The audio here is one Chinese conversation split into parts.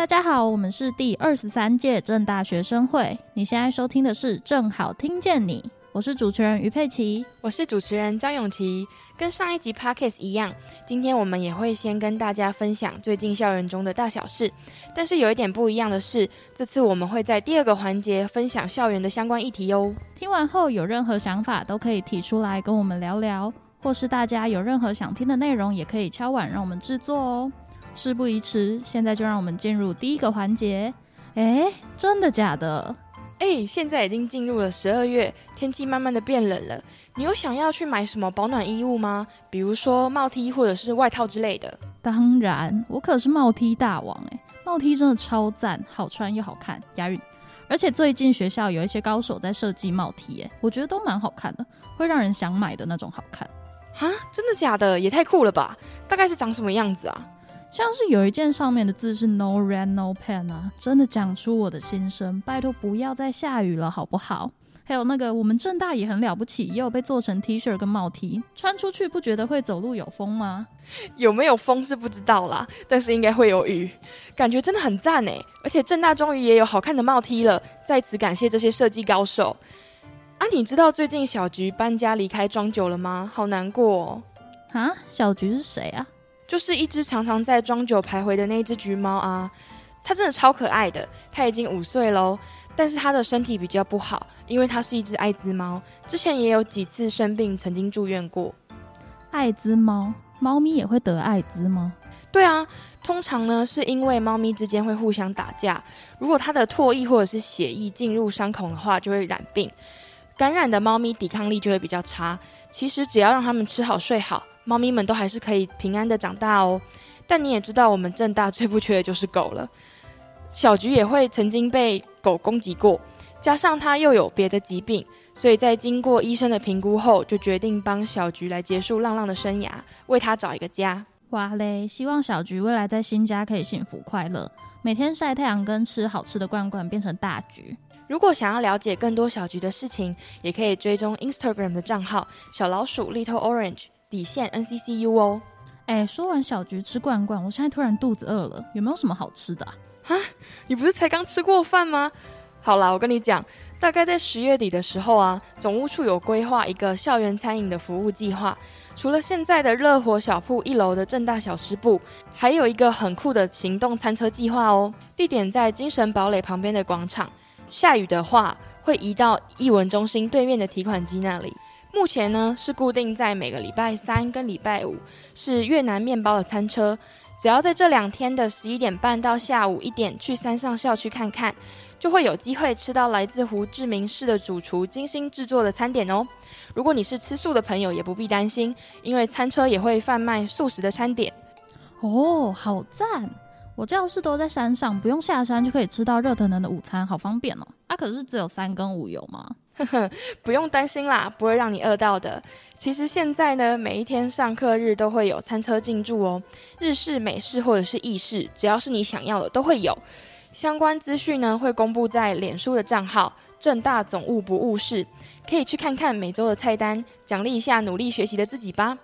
大家好，我们是第二十三届正大学生会。你现在收听的是《正好听见你》，我是主持人于佩琪，我是主持人张永琪。跟上一集 podcast 一样，今天我们也会先跟大家分享最近校园中的大小事。但是有一点不一样的是，这次我们会在第二个环节分享校园的相关议题哦。听完后有任何想法都可以提出来跟我们聊聊，或是大家有任何想听的内容，也可以敲碗让我们制作哦。事不宜迟，现在就让我们进入第一个环节。哎，真的假的？哎，现在已经进入了十二月，天气慢慢的变冷了。你有想要去买什么保暖衣物吗？比如说帽 T 或者是外套之类的。当然，我可是帽 T 大王哎，帽 T 真的超赞，好穿又好看，押韵。而且最近学校有一些高手在设计帽 T 哎，我觉得都蛮好看的，会让人想买的那种好看。啊，真的假的？也太酷了吧！大概是长什么样子啊？像是有一件上面的字是 No rain no pen 啊，真的讲出我的心声，拜托不要再下雨了好不好？还有那个我们正大也很了不起，也有被做成 T 恤跟帽 T，穿出去不觉得会走路有风吗？有没有风是不知道啦，但是应该会有雨，感觉真的很赞哎！而且正大终于也有好看的帽 T 了，在此感谢这些设计高手。啊，你知道最近小菊搬家离开庄久了吗？好难过哦。啊，小菊是谁啊？就是一只常常在庄酒徘徊的那只橘猫啊，它真的超可爱的。它已经五岁喽，但是它的身体比较不好，因为它是一只艾滋猫，之前也有几次生病，曾经住院过。艾滋猫，猫咪也会得艾滋吗？对啊，通常呢是因为猫咪之间会互相打架，如果它的唾液或者是血液进入伤口的话，就会染病。感染的猫咪抵抗力就会比较差。其实只要让它们吃好睡好。猫咪们都还是可以平安的长大哦，但你也知道，我们正大最不缺的就是狗了。小菊也会曾经被狗攻击过，加上它又有别的疾病，所以在经过医生的评估后，就决定帮小菊来结束浪浪的生涯，为它找一个家。哇嘞！希望小菊未来在新家可以幸福快乐，每天晒太阳跟吃好吃的罐罐，变成大菊。如果想要了解更多小菊的事情，也可以追踪 Instagram 的账号小老鼠 Little Orange。底线 NCCU 哦，哎，说完小菊吃罐罐，我现在突然肚子饿了，有没有什么好吃的啊？啊，你不是才刚吃过饭吗？好啦，我跟你讲，大概在十月底的时候啊，总务处有规划一个校园餐饮的服务计划，除了现在的热火小铺一楼的正大小吃部，还有一个很酷的行动餐车计划哦，地点在精神堡垒旁边的广场，下雨的话会移到艺文中心对面的提款机那里。目前呢是固定在每个礼拜三跟礼拜五是越南面包的餐车，只要在这两天的十一点半到下午一点去山上校区看看，就会有机会吃到来自胡志明市的主厨精心制作的餐点哦。如果你是吃素的朋友，也不必担心，因为餐车也会贩卖素食的餐点。哦，好赞！我这样是都在山上，不用下山就可以吃到热腾腾的午餐，好方便哦。啊，可是只有三跟五有吗？不用担心啦，不会让你饿到的。其实现在呢，每一天上课日都会有餐车进驻哦，日式、美式或者是意式，只要是你想要的都会有。相关资讯呢会公布在脸书的账号“正大总务不误事”，可以去看看每周的菜单，奖励一下努力学习的自己吧。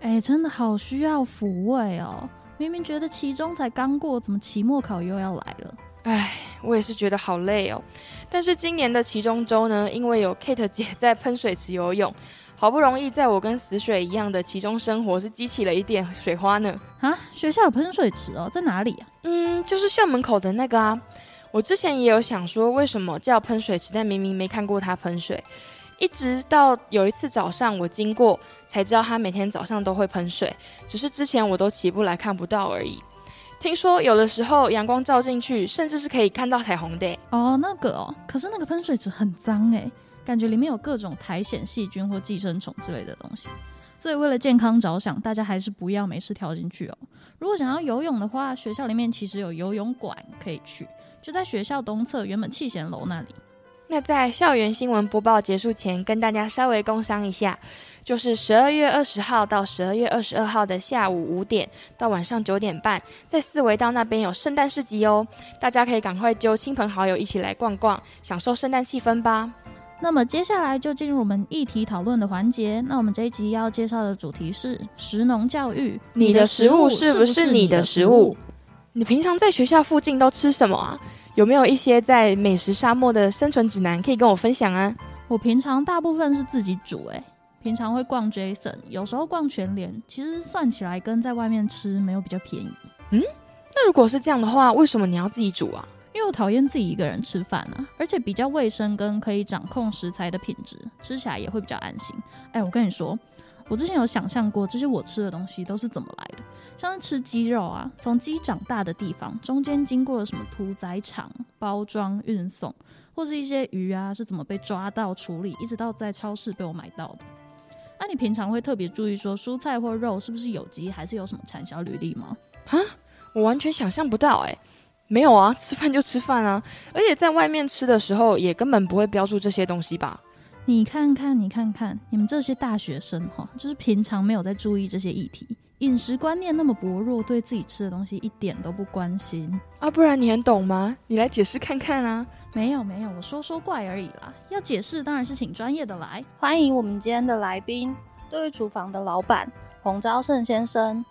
哎，真的好需要抚慰哦！明明觉得期中才刚过，怎么期末考又要来了？唉，我也是觉得好累哦。但是今年的其中周呢，因为有 Kate 姐在喷水池游泳，好不容易在我跟死水一样的其中生活是激起了一点水花呢。啊，学校有喷水池哦，在哪里啊？嗯，就是校门口的那个啊。我之前也有想说，为什么叫喷水池，但明明没看过它喷水，一直到有一次早上我经过才知道他每天早上都会喷水，只是之前我都起不来看不到而已。听说有的时候阳光照进去，甚至是可以看到彩虹的哦。那个哦，可是那个喷水池很脏哎，感觉里面有各种苔藓、细菌或寄生虫之类的东西。所以为了健康着想，大家还是不要没事跳进去哦。如果想要游泳的话，学校里面其实有游泳馆可以去，就在学校东侧原本气贤楼那里。那在校园新闻播报结束前，跟大家稍微工商一下。就是十二月二十号到十二月二十二号的下午五点到晚上九点半，在四维道那边有圣诞市集哦，大家可以赶快揪亲朋好友一起来逛逛，享受圣诞气氛吧。那么接下来就进入我们议题讨论的环节。那我们这一集要介绍的主题是食农教育，你的食物是不是你的食物？你平常在学校附近都吃什么啊？有没有一些在美食沙漠的生存指南可以跟我分享啊？我平常大部分是自己煮，诶，平常会逛 Jason，有时候逛全联，其实算起来跟在外面吃没有比较便宜。嗯，那如果是这样的话，为什么你要自己煮啊？因为我讨厌自己一个人吃饭啊，而且比较卫生跟可以掌控食材的品质，吃起来也会比较安心。哎，我跟你说。我之前有想象过这些我吃的东西都是怎么来的，像是吃鸡肉啊，从鸡长大的地方中间经过了什么屠宰场、包装、运送，或是一些鱼啊是怎么被抓到处理，一直到在超市被我买到的。那你平常会特别注意说蔬菜或肉是不是有机，还是有什么产销履历吗？啊，我完全想象不到哎，没有啊，吃饭就吃饭啊，而且在外面吃的时候也根本不会标注这些东西吧。你看看，你看看，你们这些大学生哈，就是平常没有在注意这些议题，饮食观念那么薄弱，对自己吃的东西一点都不关心啊！不然你很懂吗？你来解释看看啊！没有没有，我说说怪而已啦。要解释当然是请专业的来。欢迎我们今天的来宾，对厨房的老板洪昭胜先生。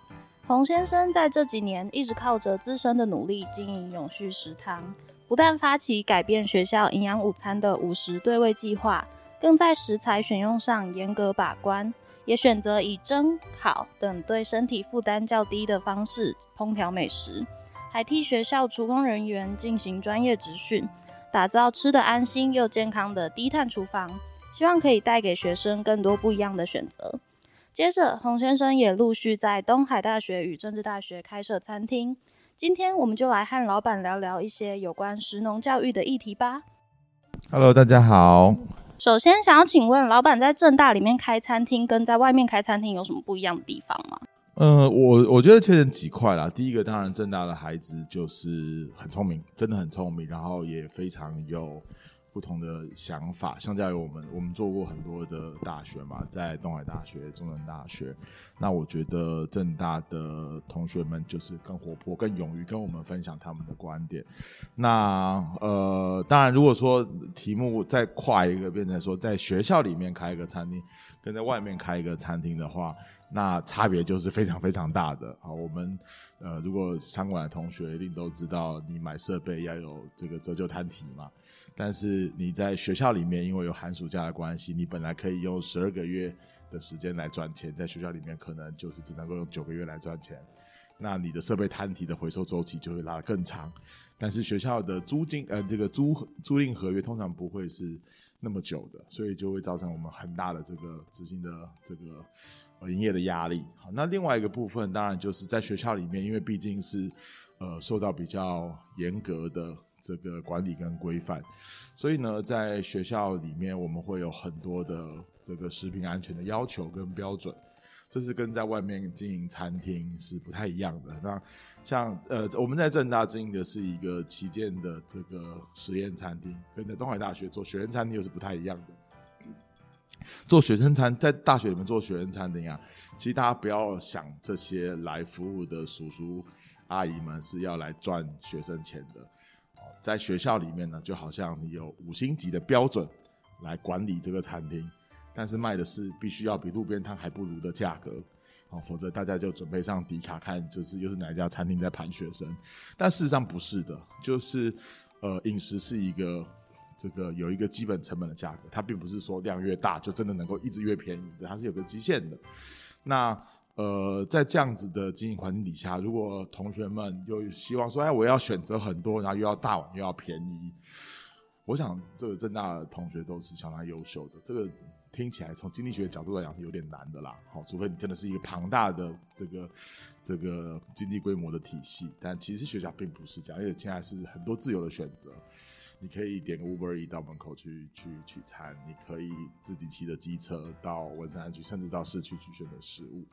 洪先生在这几年一直靠着自身的努力经营永续食堂，不但发起改变学校营养午餐的五十对位计划。更在食材选用上严格把关，也选择以蒸、烤等对身体负担较低的方式烹调美食，还替学校厨工人员进行专业职训，打造吃的安心又健康的低碳厨房，希望可以带给学生更多不一样的选择。接着，洪先生也陆续在东海大学与政治大学开设餐厅。今天，我们就来和老板聊聊一些有关食农教育的议题吧。Hello，大家好。首先，想要请问老板，在正大里面开餐厅跟在外面开餐厅有什么不一样的地方吗？呃，我我觉得切成几块啦。第一个，当然正大的孩子就是很聪明，真的很聪明，然后也非常有。不同的想法，相较于我们，我们做过很多的大学嘛，在东海大学、中南大学，那我觉得正大的同学们就是更活泼、更勇于跟我们分享他们的观点。那呃，当然，如果说题目再跨一个，变成说在学校里面开一个餐厅，跟在外面开一个餐厅的话，那差别就是非常非常大的。好，我们呃，如果餐馆的同学一定都知道，你买设备要有这个折旧摊提嘛。但是你在学校里面，因为有寒暑假的关系，你本来可以用十二个月的时间来赚钱，在学校里面可能就是只能够用九个月来赚钱。那你的设备摊提的回收周期就会拉得更长。但是学校的租金呃这个租租赁合约通常不会是那么久的，所以就会造成我们很大的这个资金的这个呃营业的压力。好，那另外一个部分当然就是在学校里面，因为毕竟是呃受到比较严格的。这个管理跟规范，所以呢，在学校里面我们会有很多的这个食品安全的要求跟标准，这是跟在外面经营餐厅是不太一样的。那像呃，我们在正大经营的是一个旗舰的这个实验餐厅，跟在东海大学做学生餐厅又是不太一样的。做学生餐在大学里面做学生餐厅啊，其实大家不要想这些来服务的叔叔阿姨们是要来赚学生钱的。在学校里面呢，就好像你有五星级的标准来管理这个餐厅，但是卖的是必须要比路边摊还不如的价格，哦，否则大家就准备上迪卡看，就是又是哪一家餐厅在盘学生。但事实上不是的，就是呃，饮食是一个这个有一个基本成本的价格，它并不是说量越大就真的能够一直越便宜的，它是有个极限的。那呃，在这样子的经营环境底下，如果同学们又希望说，哎，我要选择很多，然后又要大碗又要便宜，我想这个正大的同学都是相当优秀的。这个听起来从经济学的角度来讲是有点难的啦，好，除非你真的是一个庞大的这个这个经济规模的体系，但其实学校并不是这样，而且现在是很多自由的选择。你可以点个 Uber E 到门口去去取餐，你可以自己骑着机车到文山去，甚至到市区去选择食物。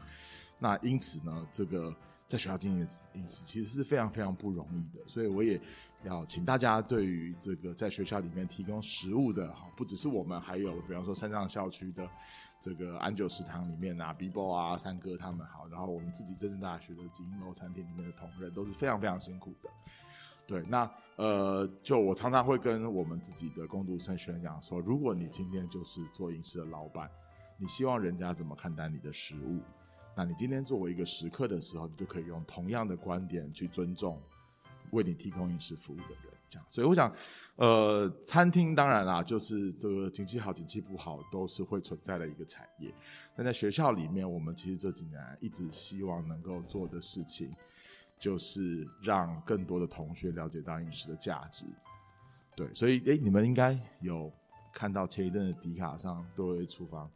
那因此呢，这个在学校经营饮食其实是非常非常不容易的。所以我也要请大家对于这个在学校里面提供食物的，不只是我们，还有比方说山上校区的这个安久食堂里面啊，Bibo 啊，三哥他们好，然后我们自己政治大学的锦英楼餐厅里面的同仁都是非常非常辛苦的。对，那呃，就我常常会跟我们自己的攻读生学生讲说，如果你今天就是做饮食的老板，你希望人家怎么看待你的食物？那你今天作为一个食客的时候，你就可以用同样的观点去尊重为你提供饮食服务的人。这样，所以我想，呃，餐厅当然啦，就是这个景气好、景气不好都是会存在的一个产业。但在学校里面，我们其实这几年一直希望能够做的事情，就是让更多的同学了解到饮食的价值。对，所以诶，你们应该有看到前一阵的迪卡上多维厨房，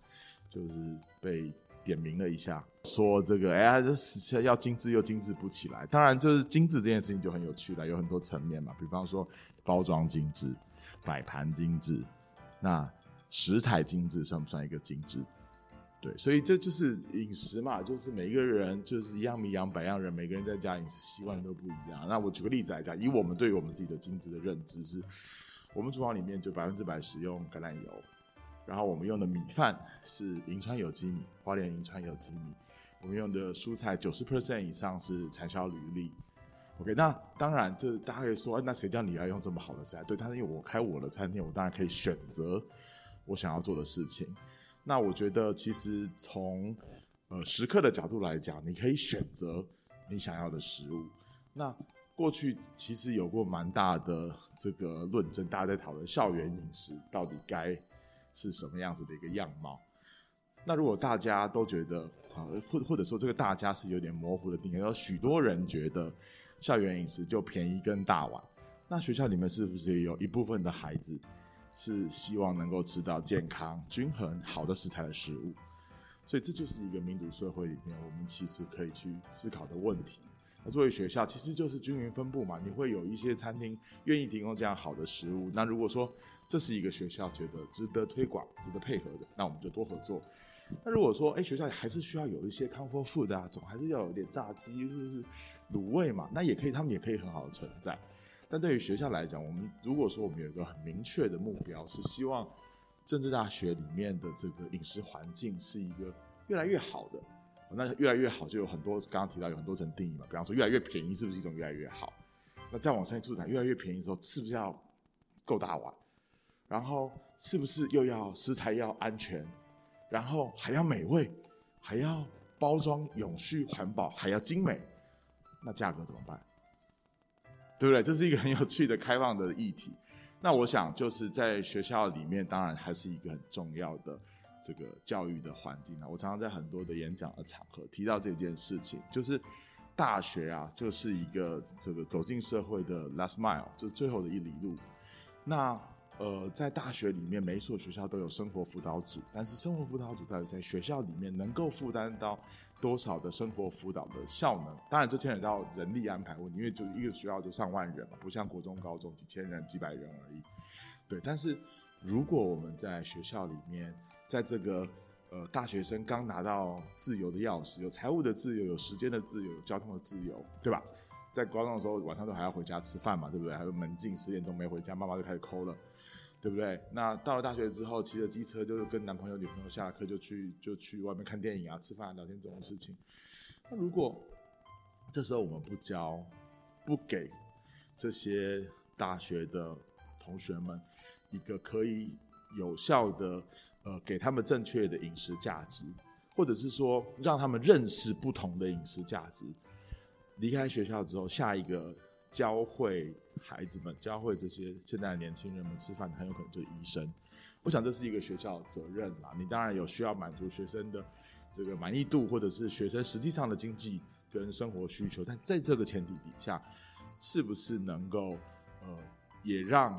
就是被。点名了一下，说这个哎呀，这要精致又精致不起来。当然，就是精致这件事情就很有趣了，有很多层面嘛。比方说包装精致、摆盘精致，那食材精致算不算一个精致？对，所以这就是饮食嘛，就是每一个人就是一样米养百样人，每个人在家饮食习惯都不一样。那我举个例子来讲，以我们对于我们自己的精致的认知是，我们厨房里面就百分之百使用橄榄油。然后我们用的米饭是银川有机米，花莲银川有机米。我们用的蔬菜九十 percent 以上是产销履历。OK，那当然，这大家可以说，那谁叫你要用这么好的食材？对，但是因为我开我的餐厅，我当然可以选择我想要做的事情。那我觉得，其实从呃食客的角度来讲，你可以选择你想要的食物。那过去其实有过蛮大的这个论证，大家在讨论校园饮食到底该。是什么样子的一个样貌？那如果大家都觉得啊，或或者说这个大家是有点模糊的定义，有许多人觉得校园饮食就便宜跟大碗，那学校里面是不是也有一部分的孩子是希望能够吃到健康、均衡、好的食材的食物？所以这就是一个民主社会里面我们其实可以去思考的问题。那作为学校，其实就是均匀分布嘛，你会有一些餐厅愿意提供这样好的食物。那如果说这是一个学校觉得值得推广、值得配合的，那我们就多合作。那如果说，哎，学校还是需要有一些 comfort food 啊，总还是要有点炸鸡或者是卤味嘛，那也可以，他们也可以很好的存在。但对于学校来讲，我们如果说我们有一个很明确的目标，是希望政治大学里面的这个饮食环境是一个越来越好的，那越来越好就有很多刚刚提到有很多层定义嘛，比方说越来越便宜是不是一种越来越好？那再往上一讲，越来越便宜的时候是不是要够大碗？然后是不是又要食材要安全，然后还要美味，还要包装永续环保，还要精美，那价格怎么办？对不对？这是一个很有趣的开放的议题。那我想就是在学校里面，当然还是一个很重要的这个教育的环境啊。我常常在很多的演讲的场合提到这件事情，就是大学啊，就是一个这个走进社会的 last mile，就是最后的一里路。那呃，在大学里面，每一所学校都有生活辅导组，但是生活辅导组到底在学校里面能够负担到多少的生活辅导的效能？当然，这牵扯到人力安排问题，因为就一个学校就上万人嘛，不像国中、高中几千人、几百人而已。对，但是如果我们在学校里面，在这个呃大学生刚拿到自由的钥匙，有财务的自由，有时间的自由，有交通的自由，对吧？在高中的时候，晚上都还要回家吃饭嘛，对不对？还有门禁，十点钟没回家，妈妈就开始抠了。对不对？那到了大学之后，骑着机车就是跟男朋友、女朋友下了课就去就去外面看电影啊、吃饭、聊天这种事情。那如果这时候我们不教、不给这些大学的同学们一个可以有效的呃给他们正确的饮食价值，或者是说让他们认识不同的饮食价值，离开学校之后，下一个。教会孩子们，教会这些现在的年轻人们吃饭，很有可能就是医生。我想这是一个学校的责任啦。你当然有需要满足学生的这个满意度，或者是学生实际上的经济跟生活需求，但在这个前提底下，是不是能够呃，也让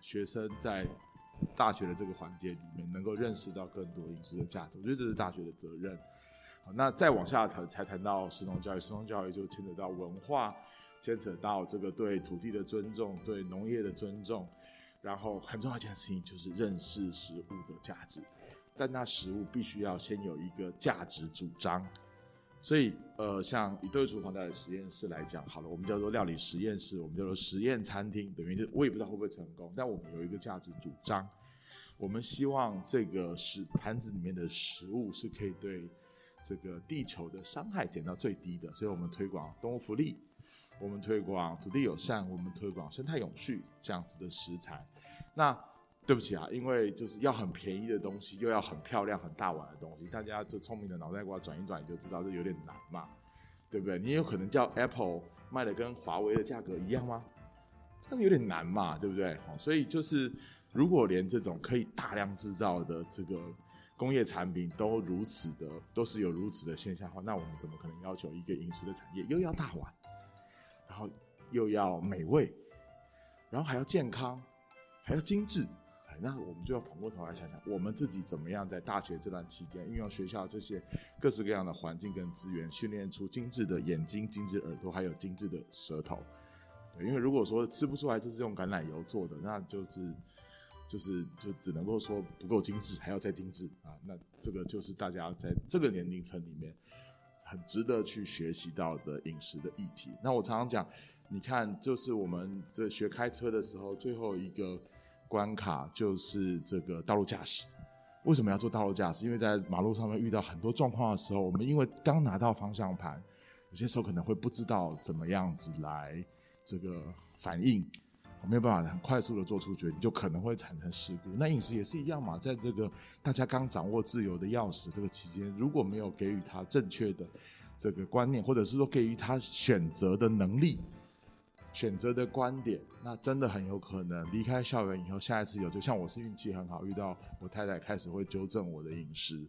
学生在大学的这个环节里面，能够认识到更多饮食的价值？我觉得这是大学的责任。好，那再往下谈，才谈到实农教育，实农教育就牵扯到文化。牵扯到这个对土地的尊重，对农业的尊重，然后很重要一件事情就是认识食物的价值，但那食物必须要先有一个价值主张。所以，呃，像以对厨房的实验室来讲，好了，我们叫做料理实验室，我们叫做实验餐厅，等于我也不知道会不会成功，但我们有一个价值主张，我们希望这个食盘子里面的食物是可以对这个地球的伤害减到最低的，所以我们推广动物福利。我们推广土地友善，我们推广生态永续这样子的食材。那对不起啊，因为就是要很便宜的东西，又要很漂亮、很大碗的东西，大家这聪明的脑袋瓜转一转，你就知道这有点难嘛。对不对？你有可能叫 Apple 卖的跟华为的价格一样吗？那是有点难嘛，对不对？所以就是如果连这种可以大量制造的这个工业产品都如此的，都是有如此的现象的话，那我们怎么可能要求一个饮食的产业又要大碗，然后又要美味，然后还要健康，还要精致？哎，那我们就要反过头来想想，我们自己怎么样在大学这段期间运用学校这些各式各样的环境跟资源，训练出精致的眼睛、精致耳朵，还有精致的舌头。因为如果说吃不出来这是用橄榄油做的，那就是就是就只能够说不够精致，还要再精致啊。那这个就是大家在这个年龄层里面很值得去学习到的饮食的议题。那我常常讲，你看，就是我们在学开车的时候，最后一个关卡就是这个道路驾驶。为什么要做道路驾驶？因为在马路上面遇到很多状况的时候，我们因为刚拿到方向盘，有些时候可能会不知道怎么样子来。这个反应，我没有办法很快速的做出决定，就可能会产生事故。那饮食也是一样嘛，在这个大家刚掌握自由的钥匙这个期间，如果没有给予他正确的这个观念，或者是说给予他选择的能力、选择的观点，那真的很有可能离开校园以后，下一次有就像我是运气很好，遇到我太太开始会纠正我的饮食。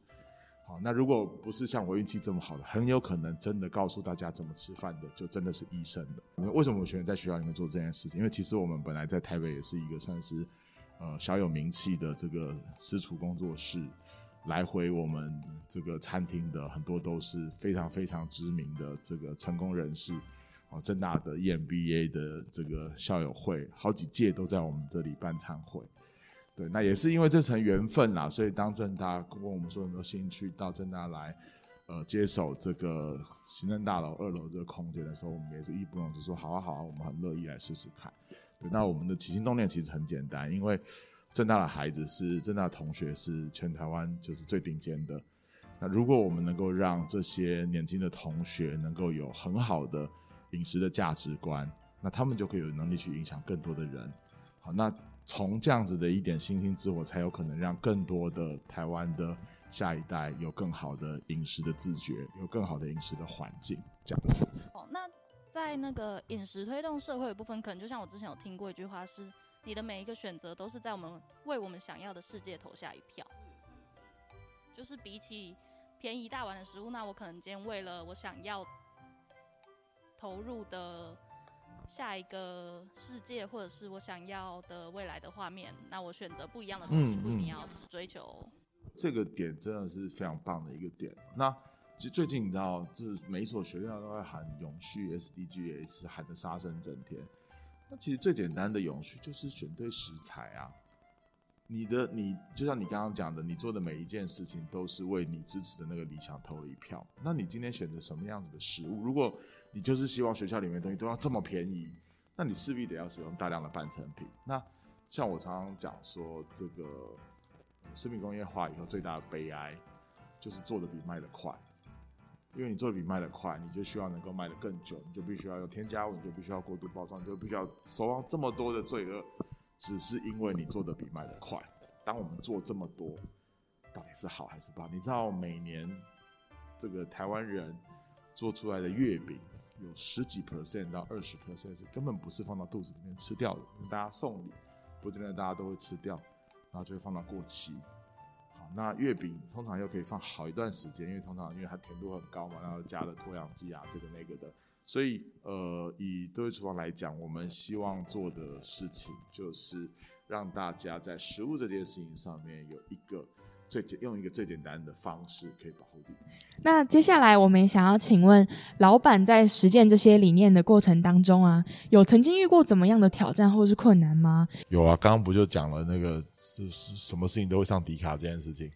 好，那如果不是像我运气这么好的，很有可能真的告诉大家怎么吃饭的，就真的是医生的。为什么我选择在学校里面做这件事情？因为其实我们本来在台北也是一个算是呃小有名气的这个私厨工作室，来回我们这个餐厅的很多都是非常非常知名的这个成功人士。哦，正大的 EMBA 的这个校友会，好几届都在我们这里办餐会。对，那也是因为这层缘分啦，所以当正大问我们说有没有兴趣到正大来，呃，接手这个行政大楼二楼这个空间的时候，我们也是义不容辞说好啊好啊，我们很乐意来试试看。对，那我们的起心动念其实很简单，因为正大的孩子是正大同学是全台湾就是最顶尖的，那如果我们能够让这些年轻的同学能够有很好的饮食的价值观，那他们就可以有能力去影响更多的人。好，那。从这样子的一点星星之火，才有可能让更多的台湾的下一代有更好的饮食的自觉，有更好的饮食的环境，这样子。哦，那在那个饮食推动社会的部分，可能就像我之前有听过一句话，是你的每一个选择都是在我们为我们想要的世界投下一票。就是比起便宜大碗的食物，那我可能今天为了我想要投入的。下一个世界，或者是我想要的未来的画面，那我选择不一样的东西，不一定要只追求。这个点真的是非常棒的一个点。那其实最近你知道，就是每一所学校都在喊永续 SDGs，喊的杀声震天。那其实最简单的永续就是选对食材啊。你的你就像你刚刚讲的，你做的每一件事情都是为你支持的那个理想投了一票。那你今天选择什么样子的食物？如果你就是希望学校里面东西都要这么便宜，那你势必得要使用大量的半成品。那像我常常讲说，这个食品工业化以后最大的悲哀，就是做的比卖的快。因为你做的比卖的快，你就需要能够卖的更久，你就必须要有添加物，你就必须要过度包装，你就必须要收上这么多的罪恶，只是因为你做的比卖的快。当我们做这么多，到底是好还是不好？你知道每年这个台湾人做出来的月饼。有十几 percent 到二十 percent 是根本不是放到肚子里面吃掉的，大家送礼，不见得大家都会吃掉，然后就会放到过期。好，那月饼通常又可以放好一段时间，因为通常因为它甜度很高嘛，然后加了脱氧剂啊，这个那个的，所以呃，以对厨房来讲，我们希望做的事情就是让大家在食物这件事情上面有一个。最简用一个最简单的方式可以保护地。那接下来我们想要请问老板，在实践这些理念的过程当中啊，有曾经遇过怎么样的挑战或是困难吗？有啊，刚刚不就讲了那个是是什么事情都会上迪卡这件事情，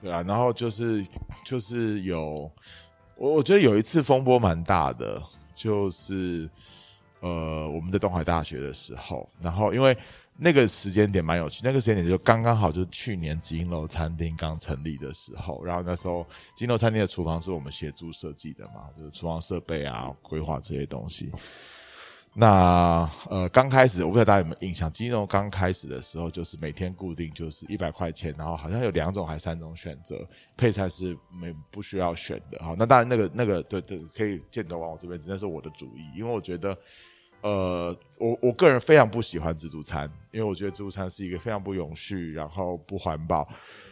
对啊，然后就是就是有我我觉得有一次风波蛮大的，就是呃我们在东海大学的时候，然后因为。那个时间点蛮有趣，那个时间点就刚刚好，就是去年金楼餐厅刚成立的时候，然后那时候金楼餐厅的厨房是我们协助设计的嘛，就是厨房设备啊、规划这些东西。那呃，刚开始我不知道大家有没有印象，鸡肉刚开始的时候就是每天固定就是一百块钱，然后好像有两种还三种选择，配菜是没不需要选的。哈，那当然那个那个对对，可以箭头往我这边，那是我的主意，因为我觉得呃，我我个人非常不喜欢自助餐，因为我觉得自助餐是一个非常不永续，然后不环保，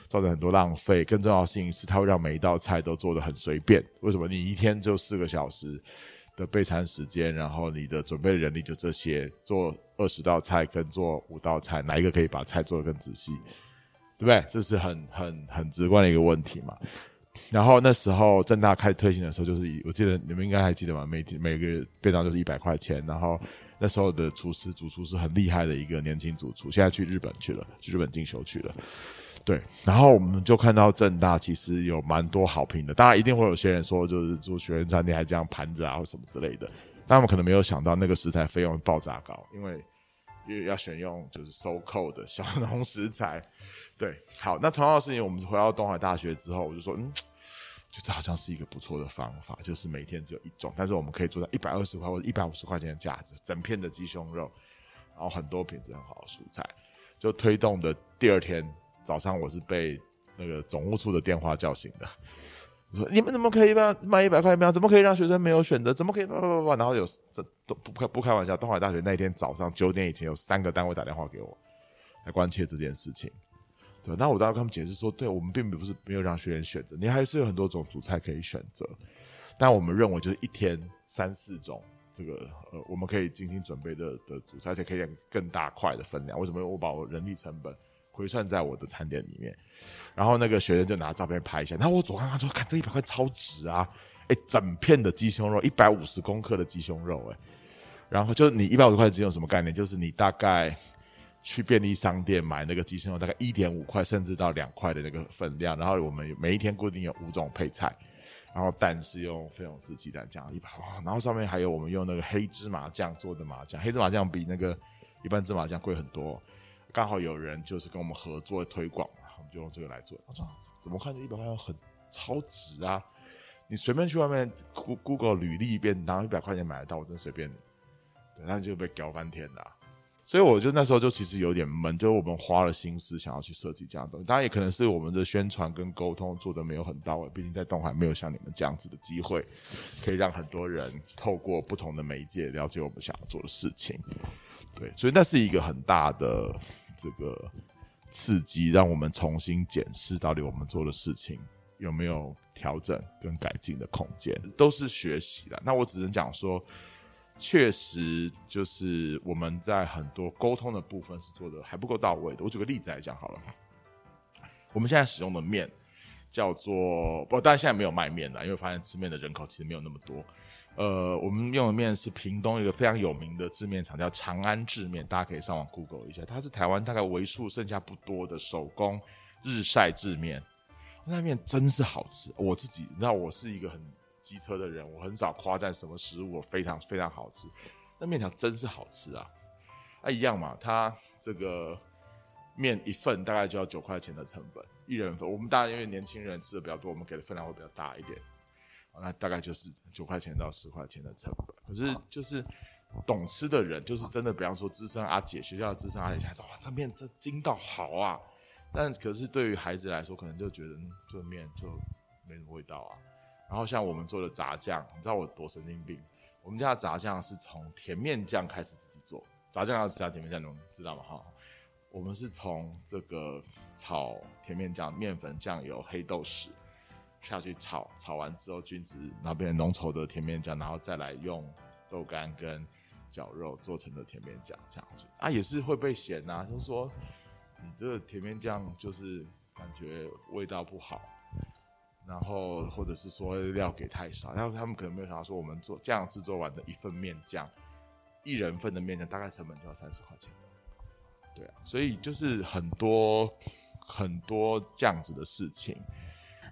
造成很多浪费。更重要的事情是，它会让每一道菜都做的很随便。为什么？你一天就四个小时。的备餐时间，然后你的准备人力就这些，做二十道菜跟做五道菜，哪一个可以把菜做得更仔细，对不对？这是很很很直观的一个问题嘛。然后那时候正大开始推行的时候，就是我记得你们应该还记得吧？每天每个便当就是一百块钱。然后那时候的厨师主厨是很厉害的一个年轻主厨，现在去日本去了，去日本进修去了。对，然后我们就看到正大其实有蛮多好评的，当然一定会有些人说，就是做学生餐厅还这样盘子啊或什么之类的，但我们可能没有想到那个食材费用爆炸高，因为因为要选用就是收扣的小农食材。对，好，那同样的事情，我们回到东海大学之后，我就说，嗯，就这好像是一个不错的方法，就是每天只有一种，但是我们可以做到一百二十块或者一百五十块钱的价值，整片的鸡胸肉，然后很多品质很好的蔬菜，就推动的第二天。早上我是被那个总务处的电话叫醒的，说你们怎么可以卖卖一百块票？怎么可以让学生没有选择？怎么可以？不不不！然后有这都不开不开玩笑，东海大学那一天早上九点以前有三个单位打电话给我，来关切这件事情。对，那我当时跟他们解释说，对我们并不是没有让学员选择，你还是有很多种主菜可以选择，但我们认为就是一天三四种这个呃，我们可以精心准备的的主菜，而且可以更大块的分量。为什么？我把我人力成本。回算在我的餐点里面，然后那个学生就拿照片拍一下，然后我左看看说，看这一百块超值啊！哎，整片的鸡胸肉，一百五十公克的鸡胸肉，哎，然后就你一百五十块钱有什么概念？就是你大概去便利商店买那个鸡胸肉，大概一点五块甚至到两块的那个分量，然后我们每一天固定有五种配菜，然后蛋是用费永斯鸡蛋酱一百，然后上面还有我们用那个黑芝麻酱做的麻酱，黑芝麻酱比那个一般芝麻酱贵很多。刚好有人就是跟我们合作推广嘛，我们就用这个来做。我说怎么看这一百块钱很超值啊？你随便去外面 Google 履历一遍，然后一百块钱买得到，我真随便。对，那就被搞翻天了。所以我就那时候就其实有点闷，就我们花了心思想要去设计这样东西。当然也可能是我们的宣传跟沟通做的没有很到位，毕竟在东海没有像你们这样子的机会，可以让很多人透过不同的媒介了解我们想要做的事情。对，所以那是一个很大的。这个刺激让我们重新检视到底我们做的事情有没有调整跟改进的空间，都是学习的。那我只能讲说，确实就是我们在很多沟通的部分是做的还不够到位的。我举个例子来讲好了，我们现在使用的面叫做不，当然现在没有卖面了，因为发现吃面的人口其实没有那么多。呃，我们用的面是屏东一个非常有名的制面厂，叫长安制面，大家可以上网 Google 一下。它是台湾大概为数剩下不多的手工日晒制面，那面真是好吃。我自己，你知道，我是一个很机车的人，我很少夸赞什么食物，我非常非常好吃。那面条真是好吃啊！啊，一样嘛，它这个面一份大概就要九块钱的成本，一人份。我们当然因为年轻人吃的比较多，我们给的分量会比较大一点。那大概就是九块钱到十块钱的成本，可是就是懂吃的人，就是真的，比方说资深阿姐，学校的资深阿姐，说哇，这面这筋道好啊。但可是对于孩子来说，可能就觉得这面就没什么味道啊。然后像我们做的炸酱，你知道我多神经病？我们家的炸酱是从甜面酱开始自己做，炸酱要加甜面酱，你们知道吗？哈，我们是从这个炒甜面酱、面粉、酱油、黑豆豉。下去炒，炒完之后菌子，然后变成浓稠的甜面酱，然后再来用豆干跟绞肉做成的甜面酱，这样子啊也是会被嫌呐，就是说你这个甜面酱就是感觉味道不好，然后或者是说料给太少，然后他们可能没有想到说我们做这样制作完的一份面酱，一人份的面酱大概成本就要三十块钱，对啊，所以就是很多很多这样子的事情。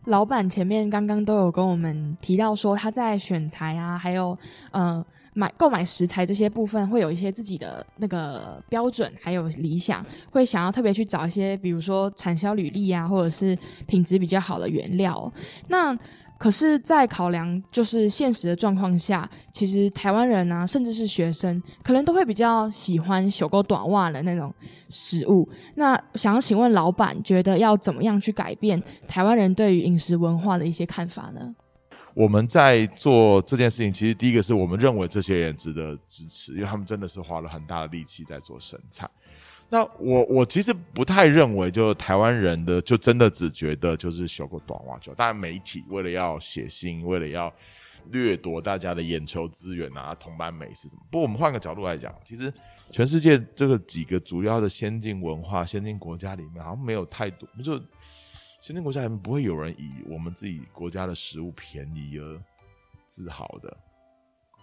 老板前面刚刚都有跟我们提到说，他在选材啊，还有呃买购买食材这些部分，会有一些自己的那个标准，还有理想，会想要特别去找一些，比如说产销履历啊，或者是品质比较好的原料。那可是，在考量就是现实的状况下，其实台湾人啊，甚至是学生，可能都会比较喜欢小狗短袜的那种食物。那想要请问老板，觉得要怎么样去改变台湾人对于饮食文化的一些看法呢？我们在做这件事情，其实第一个是我们认为这些人值得支持，因为他们真的是花了很大的力气在做生产。那我我其实不太认为，就台湾人的就真的只觉得就是修个短袜就。当然，媒体为了要写信，为了要掠夺大家的眼球资源啊，同班美是什么？不过我们换个角度来讲，其实全世界这个几个主要的先进文化、先进国家里面，好像没有太多就。先进国家里面不会有人以我们自己国家的食物便宜而自豪的。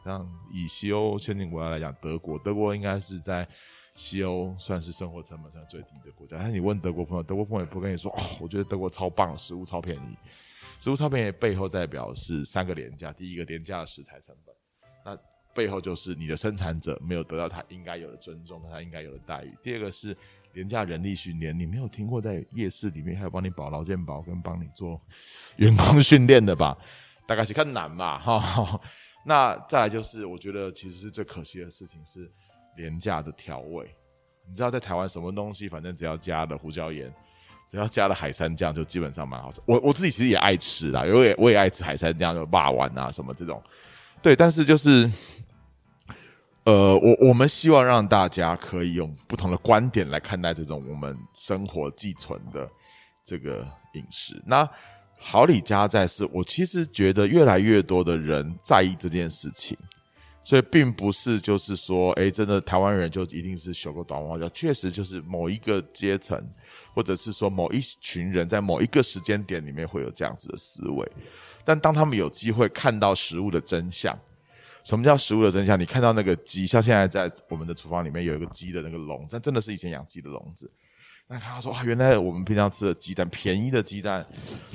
像以西欧先进国家来讲，德国，德国应该是在西欧算是生活成本算最低的国家。但你问德国朋友，德国朋友也不跟你说哦，我觉得德国超棒，食物超便宜。食物超便宜背后代表是三个廉价：第一个廉价的食材成本，那背后就是你的生产者没有得到他应该有的尊重，他应该有的待遇。第二个是。廉价人力训练，你没有听过在夜市里面还有帮你保劳健保跟帮你做员工训练的吧？大概是看难吧，哈。那再来就是，我觉得其实是最可惜的事情是廉价的调味。你知道在台湾什么东西，反正只要加了胡椒盐，只要加了海参酱，就基本上蛮好吃。我我自己其实也爱吃啦，因为我也爱吃海参酱，就霸丸啊什么这种。对，但是就是。呃，我我们希望让大家可以用不同的观点来看待这种我们生活寄存的这个饮食。那好李家在是，我其实觉得越来越多的人在意这件事情，所以并不是就是说，哎，真的台湾人就一定是修个短袜叫，确实就是某一个阶层，或者是说某一群人在某一个时间点里面会有这样子的思维，但当他们有机会看到食物的真相。什么叫食物的真相？你看到那个鸡，像现在在我们的厨房里面有一个鸡的那个笼，但真的是以前养鸡的笼子。那他说啊，原来我们平常吃的鸡蛋，便宜的鸡蛋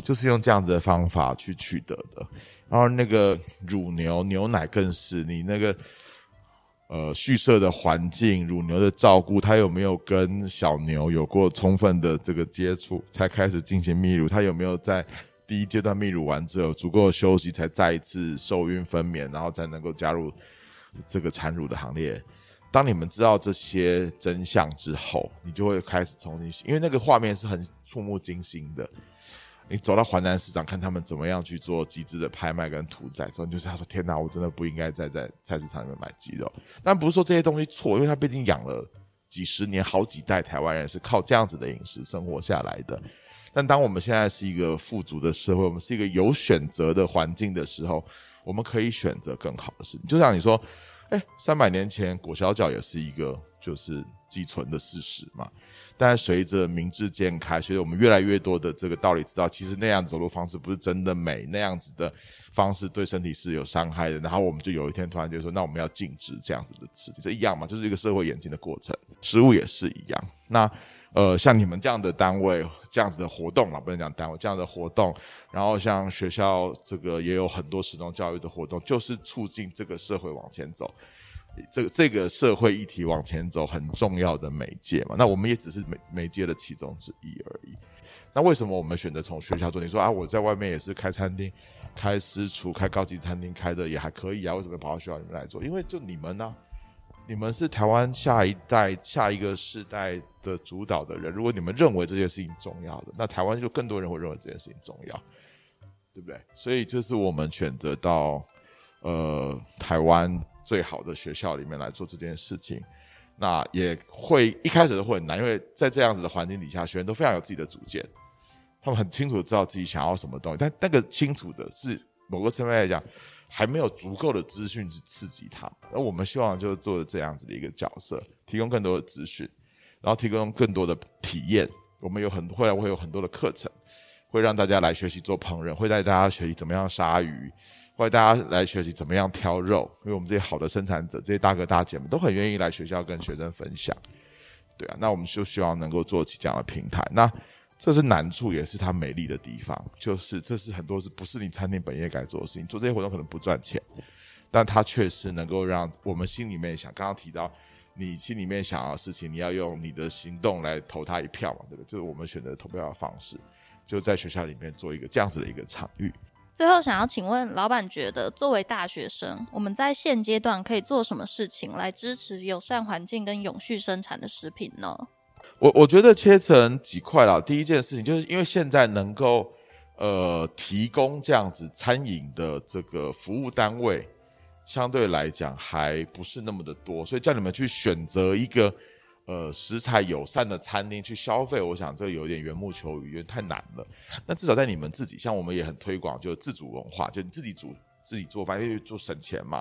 就是用这样子的方法去取得的。然后那个乳牛牛奶更是，你那个呃畜舍的环境，乳牛的照顾，它有没有跟小牛有过充分的这个接触，才开始进行泌乳？它有没有在？第一阶段泌乳完之后，足够的休息，才再一次受孕分娩，然后才能够加入这个产乳的行列。当你们知道这些真相之后，你就会开始重新，因为那个画面是很触目惊心的。你走到华南市场，看他们怎么样去做极致的拍卖跟屠宰，之后你就是他说：“天哪，我真的不应该再在菜市场里面买鸡肉。”但不是说这些东西错，因为他毕竟养了几十年，好几代台湾人是靠这样子的饮食生活下来的。但当我们现在是一个富足的社会，我们是一个有选择的环境的时候，我们可以选择更好的事情。就像你说，哎，三百年前裹小脚也是一个就是寄存的事实嘛。但随着明智渐开，随着我们越来越多的这个道理知道，其实那样走路方式不是真的美，那样子的方式对身体是有伤害的。然后我们就有一天突然就说，那我们要禁止这样子的吃，这一样嘛，就是一个社会演进的过程。食物也是一样。那。呃，像你们这样的单位，这样子的活动嘛，不能讲单位这样的活动，然后像学校这个也有很多实动教育的活动，就是促进这个社会往前走，这个这个社会议题往前走很重要的媒介嘛。那我们也只是媒媒介的其中之一而已。那为什么我们选择从学校做？你说啊，我在外面也是开餐厅、开私厨、开高级餐厅，开的也还可以啊，为什么跑到学校里面来做？因为就你们呢？你们是台湾下一代、下一个世代的主导的人。如果你们认为这件事情重要的，那台湾就更多人会认为这件事情重要，对不对？所以这是我们选择到呃台湾最好的学校里面来做这件事情。那也会一开始都会很难，因为在这样子的环境底下，学员都非常有自己的主见，他们很清楚知道自己想要什么东西。但那个清楚的是某个层面来讲。还没有足够的资讯去刺激他们，而我们希望就是做这样子的一个角色，提供更多的资讯，然后提供更多的体验。我们有很会会有很多的课程，会让大家来学习做烹饪，会带大家学习怎么样杀鱼，会带大家来学习怎么样挑肉。因为我们这些好的生产者，这些大哥大姐们都很愿意来学校跟学生分享。对啊，那我们就希望能够做起这样的平台。那这是难处，也是它美丽的地方。就是这是很多是不是你餐厅本业该做的事情？做这些活动可能不赚钱，但它确实能够让我们心里面想。刚刚提到你心里面想要的事情，你要用你的行动来投他一票嘛？对不对？就是我们选择投票的方式，就在学校里面做一个这样子的一个场域。最后，想要请问老板，觉得作为大学生，我们在现阶段可以做什么事情来支持友善环境跟永续生产的食品呢？我我觉得切成几块啦。第一件事情就是因为现在能够呃提供这样子餐饮的这个服务单位，相对来讲还不是那么的多，所以叫你们去选择一个。呃，食材友善的餐厅去消费，我想这有点缘木求鱼，有点太难了。那至少在你们自己，像我们也很推广，就自主文化，就你自己煮、自己做饭，因为做省钱嘛。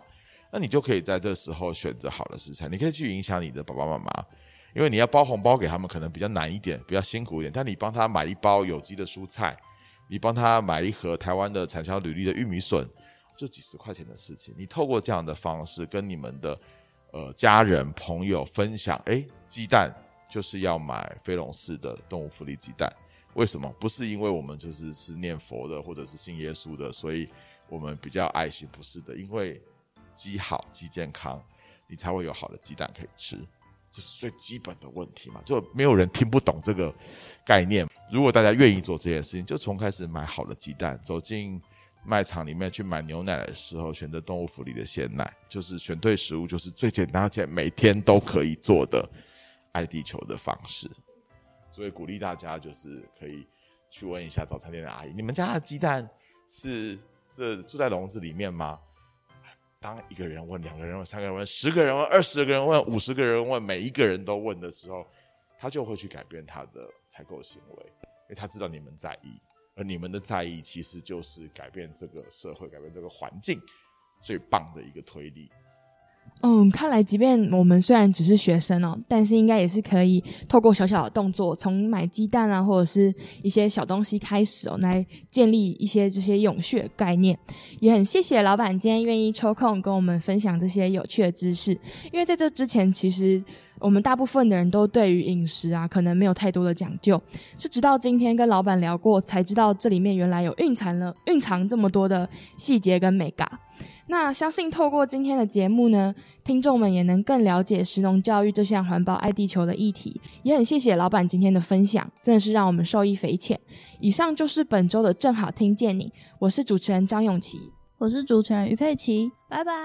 那你就可以在这时候选择好的食材，你可以去影响你的爸爸妈妈，因为你要包红包给他们，可能比较难一点，比较辛苦一点。但你帮他买一包有机的蔬菜，你帮他买一盒台湾的产销履历的玉米笋，就几十块钱的事情。你透过这样的方式跟你们的。呃，家人朋友分享，哎，鸡蛋就是要买飞龙寺的动物福利鸡蛋。为什么？不是因为我们就是是念佛的，或者是信耶稣的，所以我们比较爱心，不是的。因为鸡好，鸡健康，你才会有好的鸡蛋可以吃，这是最基本的问题嘛。就没有人听不懂这个概念。如果大家愿意做这件事情，就从开始买好的鸡蛋，走进。卖场里面去买牛奶的时候，选择动物福利的鲜奶，就是选对食物，就是最简单而且每天都可以做的爱地球的方式。所以鼓励大家，就是可以去问一下早餐店的阿姨：你们家的鸡蛋是是住在笼子里面吗？当一个人问、两个人问、三个人问、十个人问、二十个人问、五十个人问，每一个人都问的时候，他就会去改变他的采购行为，因为他知道你们在意。而你们的在意，其实就是改变这个社会、改变这个环境最棒的一个推力。嗯，看来即便我们虽然只是学生哦，但是应该也是可以透过小小的动作，从买鸡蛋啊，或者是一些小东西开始哦，来建立一些这些永续的概念。也很谢谢老板今天愿意抽空跟我们分享这些有趣的知识，因为在这之前其实。我们大部分的人都对于饮食啊，可能没有太多的讲究，是直到今天跟老板聊过，才知道这里面原来有蕴藏了蕴藏这么多的细节跟美感。那相信透过今天的节目呢，听众们也能更了解食农教育这项环保爱地球的议题。也很谢谢老板今天的分享，真的是让我们受益匪浅。以上就是本周的正好听见你，我是主持人张永琪，我是主持人于佩琪，拜拜。